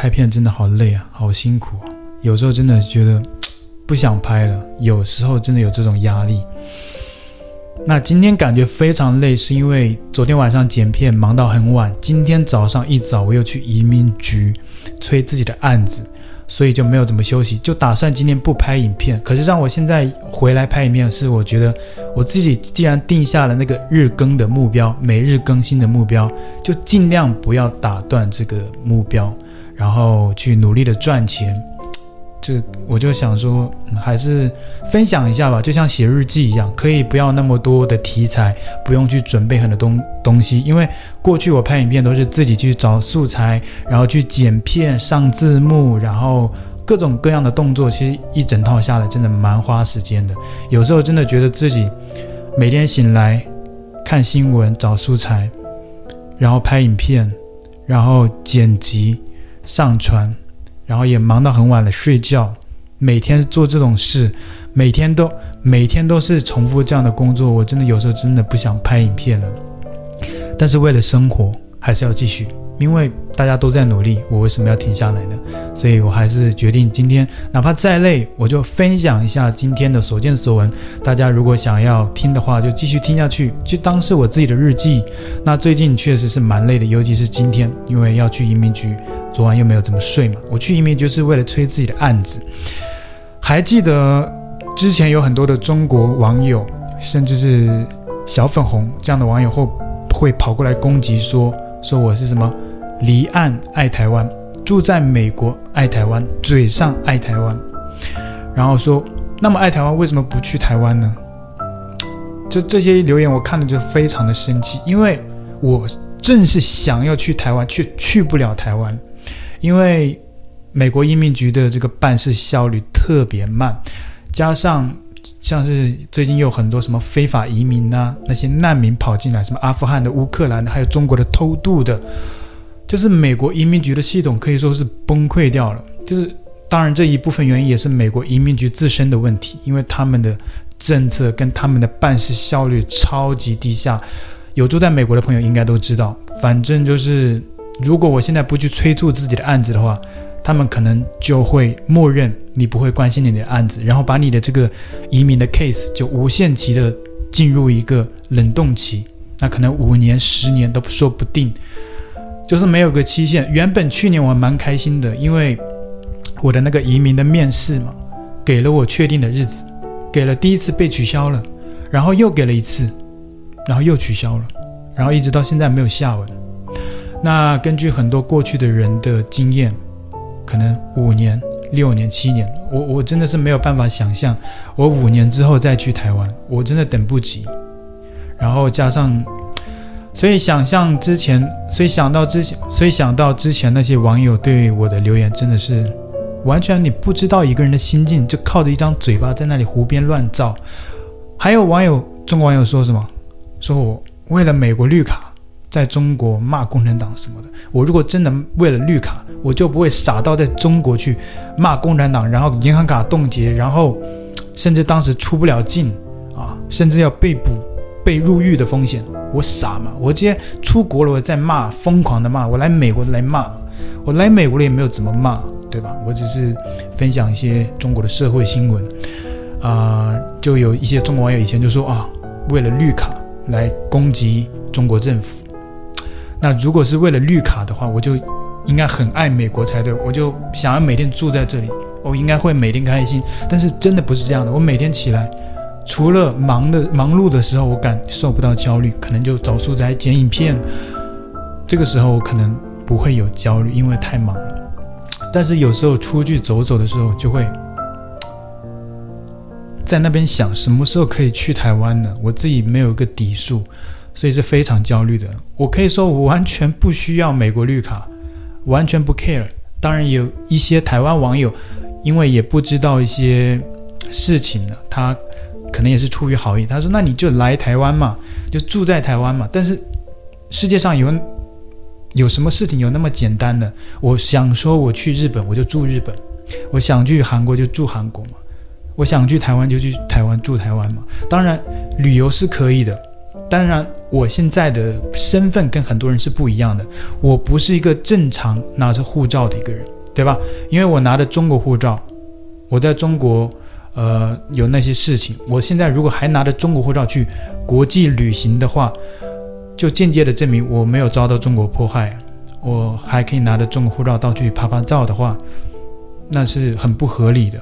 拍片真的好累啊，好辛苦啊！有时候真的觉得 不想拍了，有时候真的有这种压力。那今天感觉非常累，是因为昨天晚上剪片忙到很晚，今天早上一早我又去移民局催自己的案子，所以就没有怎么休息，就打算今天不拍影片。可是让我现在回来拍影片，是我觉得我自己既然定下了那个日更的目标，每日更新的目标，就尽量不要打断这个目标，然后去努力的赚钱。这我就想说，还是分享一下吧，就像写日记一样，可以不要那么多的题材，不用去准备很多东东西。因为过去我拍影片都是自己去找素材，然后去剪片、上字幕，然后各种各样的动作，其实一整套下来真的蛮花时间的。有时候真的觉得自己每天醒来看新闻、找素材，然后拍影片，然后剪辑、上传。然后也忙到很晚了，睡觉，每天做这种事，每天都每天都是重复这样的工作，我真的有时候真的不想拍影片了。但是为了生活，还是要继续，因为大家都在努力，我为什么要停下来呢？所以我还是决定今天哪怕再累，我就分享一下今天的所见所闻。大家如果想要听的话，就继续听下去，就当是我自己的日记。那最近确实是蛮累的，尤其是今天，因为要去移民局。昨晚又没有怎么睡嘛，我去移民就是为了催自己的案子。还记得之前有很多的中国网友，甚至是小粉红这样的网友会会跑过来攻击说，说我是什么离岸爱台湾，住在美国爱台湾，嘴上爱台湾，然后说那么爱台湾为什么不去台湾呢？这这些留言我看了就非常的生气，因为我正是想要去台湾，却去不了台湾。因为美国移民局的这个办事效率特别慢，加上像是最近有很多什么非法移民啊，那些难民跑进来，什么阿富汗的、乌克兰的，还有中国的偷渡的，就是美国移民局的系统可以说是崩溃掉了。就是当然这一部分原因也是美国移民局自身的问题，因为他们的政策跟他们的办事效率超级低下。有住在美国的朋友应该都知道，反正就是。如果我现在不去催促自己的案子的话，他们可能就会默认你不会关心你的案子，然后把你的这个移民的 case 就无限期的进入一个冷冻期，那可能五年、十年都说不定，就是没有个期限。原本去年我还蛮开心的，因为我的那个移民的面试嘛，给了我确定的日子，给了第一次被取消了，然后又给了一次，然后又取消了，然后一直到现在没有下文。那根据很多过去的人的经验，可能五年、六年、七年，我我真的是没有办法想象，我五年之后再去台湾，我真的等不及。然后加上，所以想象之前，所以想到之前，所以想到之前那些网友对我的留言，真的是完全你不知道一个人的心境，就靠着一张嘴巴在那里胡编乱造。还有网友，中国网友说什么？说我为了美国绿卡。在中国骂共产党什么的，我如果真的为了绿卡，我就不会傻到在中国去骂共产党，然后银行卡冻结，然后甚至当时出不了境啊，甚至要被捕、被入狱的风险，我傻吗？我直接出国了，我再骂，疯狂的骂，我来美国来骂，我来美国了也没有怎么骂，对吧？我只是分享一些中国的社会新闻啊，就有一些中国网友以前就说啊，为了绿卡来攻击中国政府。那如果是为了绿卡的话，我就应该很爱美国才对，我就想要每天住在这里，我应该会每天开心。但是真的不是这样的，我每天起来，除了忙的忙碌的时候，我感受不到焦虑，可能就找素材剪影片，这个时候我可能不会有焦虑，因为太忙了。但是有时候出去走走的时候，就会在那边想，什么时候可以去台湾呢？我自己没有一个底数。所以是非常焦虑的。我可以说，我完全不需要美国绿卡，完全不 care。当然，有一些台湾网友，因为也不知道一些事情呢，他可能也是出于好意。他说：“那你就来台湾嘛，就住在台湾嘛。”但是世界上有有什么事情有那么简单的？我想说，我去日本我就住日本；我想去韩国就住韩国嘛；我想去台湾就去台湾住台湾嘛。当然，旅游是可以的。当然，我现在的身份跟很多人是不一样的，我不是一个正常拿着护照的一个人，对吧？因为我拿着中国护照，我在中国，呃，有那些事情。我现在如果还拿着中国护照去国际旅行的话，就间接的证明我没有遭到中国迫害。我还可以拿着中国护照到处拍拍照的话，那是很不合理的。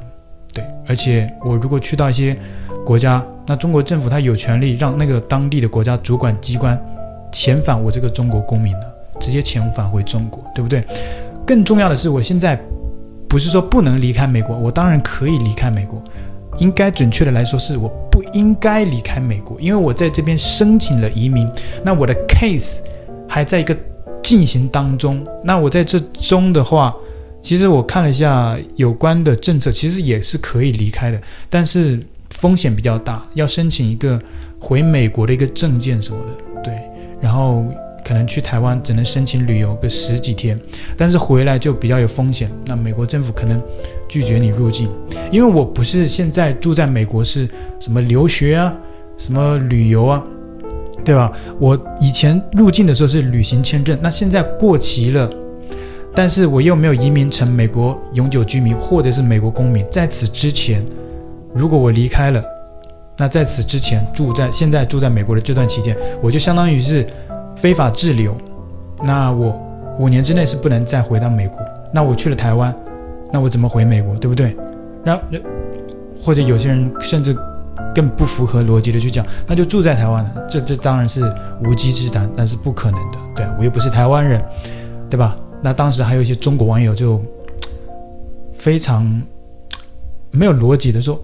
对，而且我如果去到一些国家，那中国政府他有权利让那个当地的国家主管机关遣返我这个中国公民的，直接遣返回中国，对不对？更重要的是，我现在不是说不能离开美国，我当然可以离开美国，应该准确的来说是我不应该离开美国，因为我在这边申请了移民，那我的 case 还在一个进行当中，那我在这中的话。其实我看了一下有关的政策，其实也是可以离开的，但是风险比较大，要申请一个回美国的一个证件什么的，对，然后可能去台湾只能申请旅游个十几天，但是回来就比较有风险，那美国政府可能拒绝你入境，因为我不是现在住在美国，是什么留学啊，什么旅游啊，对吧？我以前入境的时候是旅行签证，那现在过期了。但是我又没有移民成美国永久居民或者是美国公民，在此之前，如果我离开了，那在此之前住在现在住在美国的这段期间，我就相当于是非法滞留，那我五年之内是不能再回到美国。那我去了台湾，那我怎么回美国，对不对？然后或者有些人甚至更不符合逻辑的去讲，那就住在台湾了，这这当然是无稽之谈，那是不可能的。对，我又不是台湾人，对吧？那当时还有一些中国网友就非常没有逻辑的说：“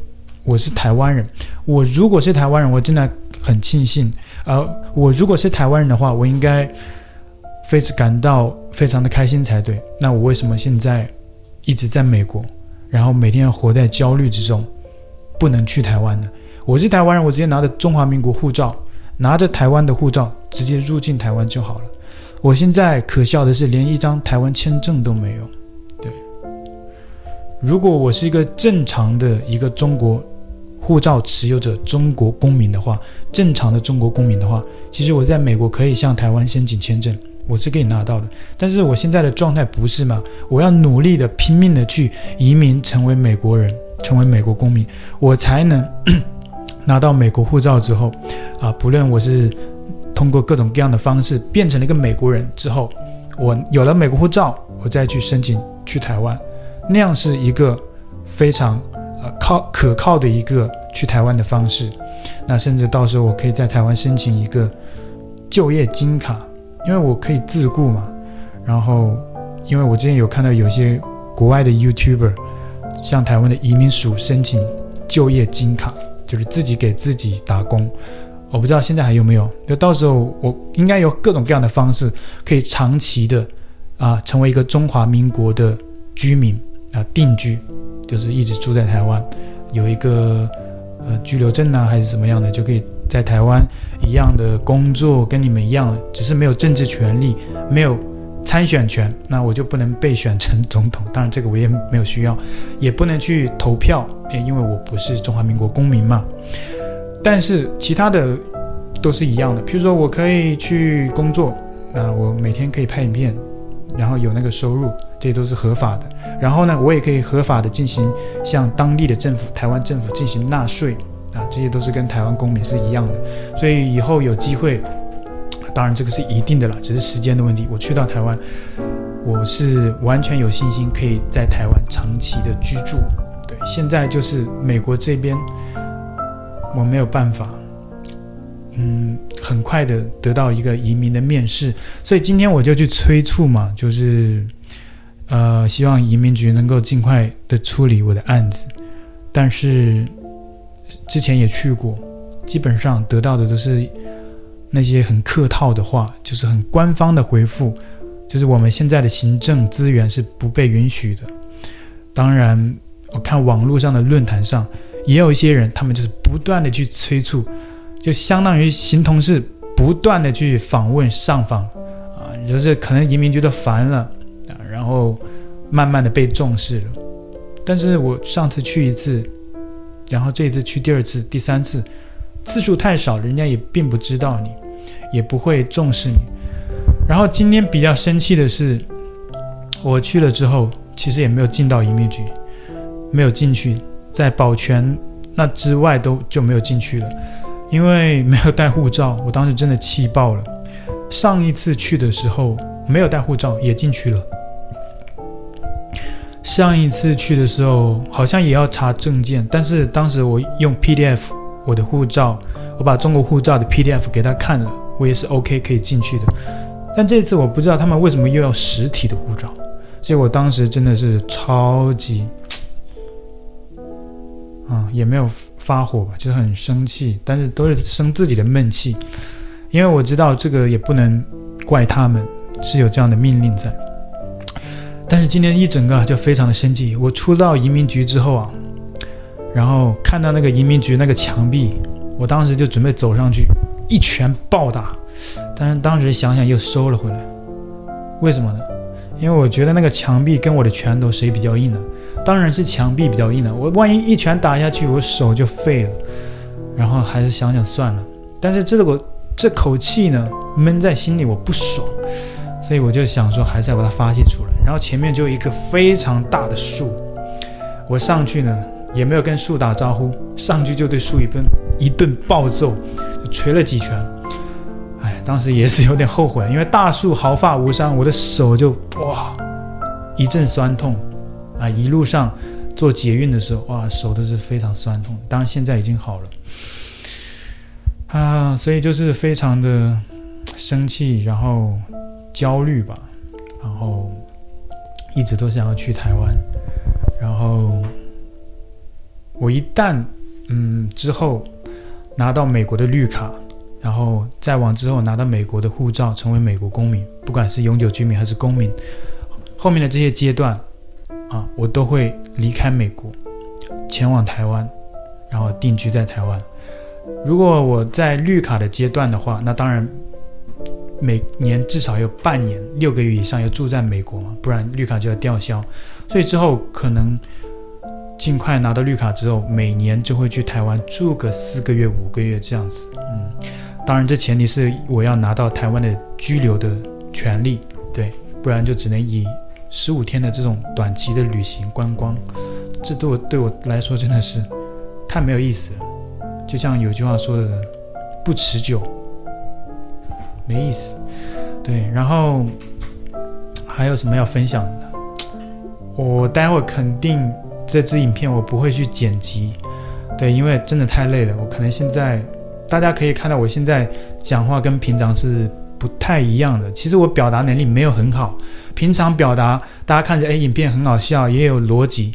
我是台湾人，我如果是台湾人，我真的很庆幸。呃，我如果是台湾人的话，我应该非常感到非常的开心才对。那我为什么现在一直在美国，然后每天活在焦虑之中，不能去台湾呢？我是台湾人，我直接拿着中华民国护照，拿着台湾的护照，直接入境台湾就好了。”我现在可笑的是，连一张台湾签证都没有。对，如果我是一个正常的一个中国护照持有者、中国公民的话，正常的中国公民的话，其实我在美国可以向台湾申请签证，我是可以拿到的。但是我现在的状态不是嘛？我要努力的、拼命的去移民，成为美国人，成为美国公民，我才能 拿到美国护照之后，啊，不论我是。通过各种各样的方式变成了一个美国人之后，我有了美国护照，我再去申请去台湾，那样是一个非常呃靠可靠的一个去台湾的方式。那甚至到时候我可以在台湾申请一个就业金卡，因为我可以自雇嘛。然后，因为我之前有看到有些国外的 YouTuber 向台湾的移民署申请就业金卡，就是自己给自己打工。我不知道现在还有没有，就到时候我应该有各种各样的方式，可以长期的啊成为一个中华民国的居民啊定居，就是一直住在台湾，有一个呃居留证啊还是什么样的，就可以在台湾一样的工作，跟你们一样，只是没有政治权利，没有参选权，那我就不能被选成总统。当然这个我也没有需要，也不能去投票，因为我不是中华民国公民嘛。但是其他的都是一样的，譬如说我可以去工作，那我每天可以拍影片，然后有那个收入，这些都是合法的。然后呢，我也可以合法的进行向当地的政府、台湾政府进行纳税，啊，这些都是跟台湾公民是一样的。所以以后有机会，当然这个是一定的了，只是时间的问题。我去到台湾，我是完全有信心可以在台湾长期的居住。对，现在就是美国这边。我没有办法，嗯，很快的得到一个移民的面试，所以今天我就去催促嘛，就是，呃，希望移民局能够尽快的处理我的案子。但是之前也去过，基本上得到的都是那些很客套的话，就是很官方的回复，就是我们现在的行政资源是不被允许的。当然，我看网络上的论坛上。也有一些人，他们就是不断的去催促，就相当于形同是不断的去访问上访，啊，就是可能移民觉得烦了啊，然后慢慢的被重视了。但是我上次去一次，然后这一次去第二次、第三次，次数太少，人家也并不知道你，也不会重视你。然后今天比较生气的是，我去了之后，其实也没有进到移民局，没有进去，在保全那之外都就没有进去了，因为没有带护照。我当时真的气爆了。上一次去的时候没有带护照也进去了。上一次去的时候好像也要查证件，但是当时我用 PDF 我的护照，我把中国护照的 PDF 给他看了，我也是 OK 可以进去的。但这次我不知道他们为什么又要实体的护照，所以我当时真的是超级，啊，也没有发火吧，就是很生气，但是都是生自己的闷气。因为我知道这个也不能怪他们，是有这样的命令在。但是今天一整个就非常的生气。我出到移民局之后啊，然后看到那个移民局那个墙壁，我当时就准备走上去一拳暴打，但是当时想想又收了回来。为什么呢？因为我觉得那个墙壁跟我的拳头谁比较硬呢？当然是墙壁比较硬的。我万一一拳打下去，我手就废了。然后还是想想算了。但是这个。这口气呢，闷在心里，我不爽，所以我就想说，还是要把它发泄出来。然后前面就一棵非常大的树，我上去呢，也没有跟树打招呼，上去就对树一顿一顿暴揍，就捶了几拳。哎，当时也是有点后悔，因为大树毫发无伤，我的手就哇一阵酸痛啊！一路上坐捷运的时候，哇，手都是非常酸痛。当然现在已经好了。啊，所以就是非常的生气，然后焦虑吧，然后一直都想要去台湾，然后我一旦嗯之后拿到美国的绿卡，然后再往之后拿到美国的护照，成为美国公民，不管是永久居民还是公民，后面的这些阶段啊，我都会离开美国，前往台湾，然后定居在台湾。如果我在绿卡的阶段的话，那当然每年至少有半年六个月以上要住在美国嘛，不然绿卡就要吊销。所以之后可能尽快拿到绿卡之后，每年就会去台湾住个四个月、五个月这样子。嗯，当然这前提是我要拿到台湾的居留的权利，对，不然就只能以十五天的这种短期的旅行观光，这对我对我来说真的是太没有意思了。就像有句话说的，不持久，没意思。对，然后还有什么要分享的？我待会肯定这支影片我不会去剪辑，对，因为真的太累了。我可能现在大家可以看到，我现在讲话跟平常是不太一样的。其实我表达能力没有很好，平常表达大家看着哎，影片很好笑，也有逻辑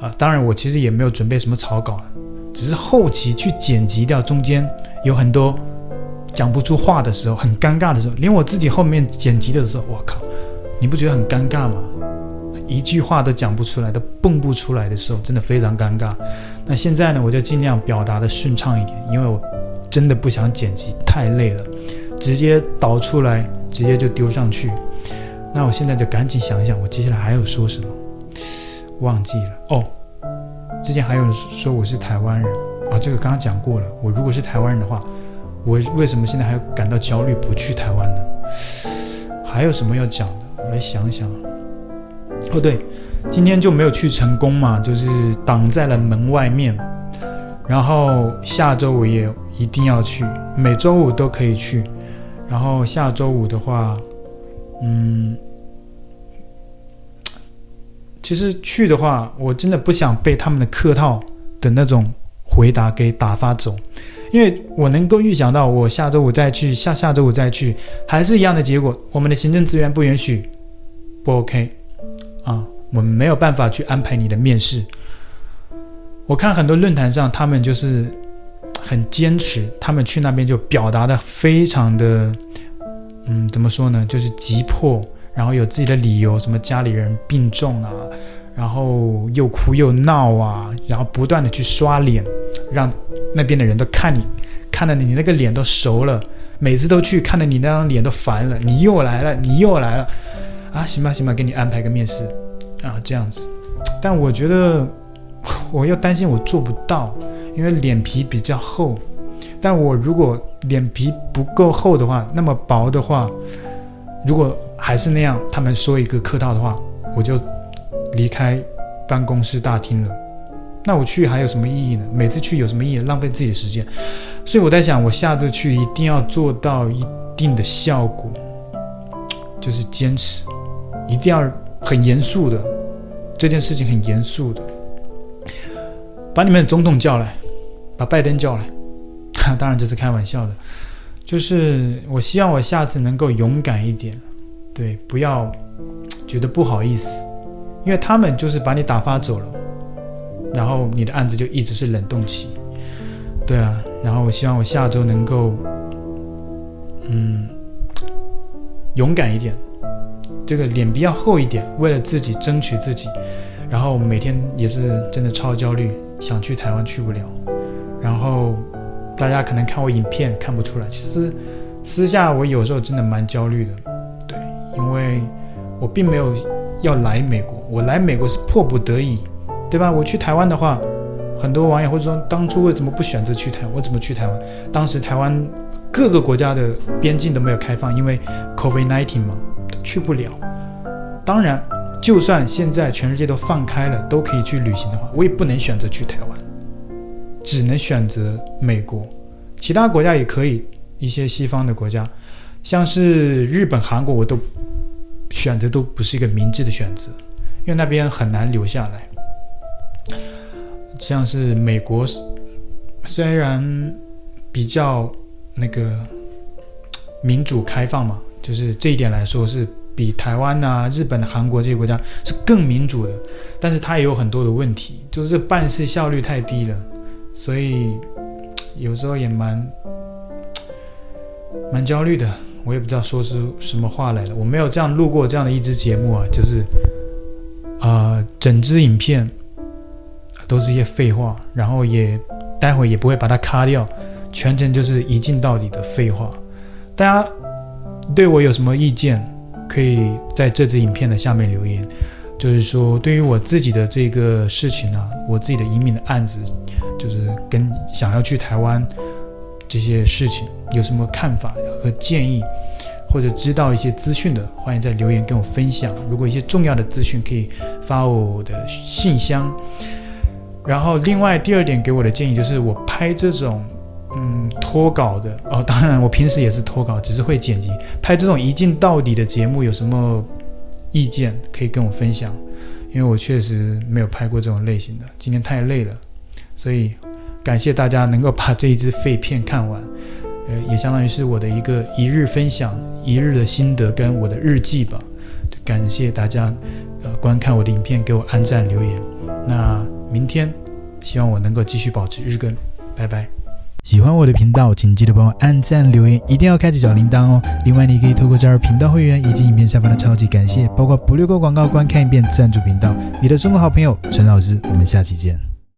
啊。当然，我其实也没有准备什么草稿。只是后期去剪辑掉中间有很多讲不出话的时候，很尴尬的时候，连我自己后面剪辑的时候，我靠，你不觉得很尴尬吗？一句话都讲不出来，都蹦不出来的时候，真的非常尴尬。那现在呢，我就尽量表达的顺畅一点，因为我真的不想剪辑，太累了，直接导出来，直接就丢上去。那我现在就赶紧想一想，我接下来还有说什么，忘记了哦。之前还有人说我是台湾人啊，这个刚刚讲过了。我如果是台湾人的话，我为什么现在还感到焦虑不去台湾呢？还有什么要讲的？我来想想。哦，对，今天就没有去成功嘛，就是挡在了门外面。然后下周五也一定要去，每周五都可以去。然后下周五的话，嗯。其实去的话，我真的不想被他们的客套的那种回答给打发走，因为我能够预想到，我下周五再去，下下周五再去，还是一样的结果。我们的行政资源不允许，不 OK 啊，我们没有办法去安排你的面试。我看很多论坛上，他们就是很坚持，他们去那边就表达的非常的，嗯，怎么说呢，就是急迫。然后有自己的理由，什么家里人病重啊，然后又哭又闹啊，然后不断的去刷脸，让那边的人都看你，看到你，你那个脸都熟了，每次都去看到你那张脸都烦了，你又来了，你又来了，啊，行吧行吧，给你安排个面试，啊，这样子，但我觉得 我又担心我做不到，因为脸皮比较厚，但我如果脸皮不够厚的话，那么薄的话，如果还是那样，他们说一个客套的话，我就离开办公室大厅了。那我去还有什么意义呢？每次去有什么意义？浪费自己的时间。所以我在想，我下次去一定要做到一定的效果，就是坚持，一定要很严肃的，这件事情很严肃的，把你们的总统叫来，把拜登叫来。当然这是开玩笑的，就是我希望我下次能够勇敢一点，对，不要觉得不好意思，因为他们就是把你打发走了，然后你的案子就一直是冷冻期，对啊，然后我希望我下周能够，嗯，勇敢一点，这个脸皮要厚一点，为了自己争取自己，然后每天也是真的超焦虑，想去台湾去不了，然后。大家可能看我影片看不出来，其实私下我有时候真的蛮焦虑的，对，因为我并没有要来美国，我来美国是迫不得已，对吧？我去台湾的话，很多网友会说，当初为什么不选择去台？我怎么去台湾？当时台湾各个国家的边境都没有开放，因为 COVID-19 嘛，去不了。当然，就算现在全世界都放开了，都可以去旅行的话，我也不能选择去台湾。只能选择美国，其他国家也可以。一些西方的国家，像是日本、韩国，我都选择都不是一个明智的选择，因为那边很难留下来。像是美国，虽然比较那个民主开放嘛，就是这一点来说是比台湾啊、日本、韩国这些国家是更民主的，但是它也有很多的问题，就是办事效率太低了。所以有时候也蛮 蛮焦虑的，我也不知道说出什么话来了。我没有这样录过这样的一支节目啊，就是啊、整支影片都是一些废话，然后也待会也不会把它卡掉，全程就是一镜到底的废话。大家对我有什么意见，可以在这支影片的下面留言。就是说，对于我自己的这个事情啊，我自己的移民的案子，就是跟想要去台湾这些事情有什么看法和建议，或者知道一些资讯的，欢迎在留言跟我分享。如果一些重要的资讯，可以发我的信箱。然后，另外第二点给我的建议就是，我拍这种嗯脱稿的哦，当然我平时也是脱稿，只是会剪辑。拍这种一镜到底的节目有什么？意见可以跟我分享，因为我确实没有拍过这种类型的，今天太累了，所以感谢大家能够把这一支废片看完，呃，也相当于是我的一个一日分享，一日的心得跟我的日记吧。感谢大家呃观看我的影片，给我按赞留言。那明天希望我能够继续保持日更，拜拜。喜欢我的频道，请记得帮我按赞、留言，一定要开启小铃铛哦。另外，你可以透过加入频道会员以及影片下方的超级感谢，包括不略过广告、观看一遍赞助频道。你的中国好朋友陈老师，我们下期见。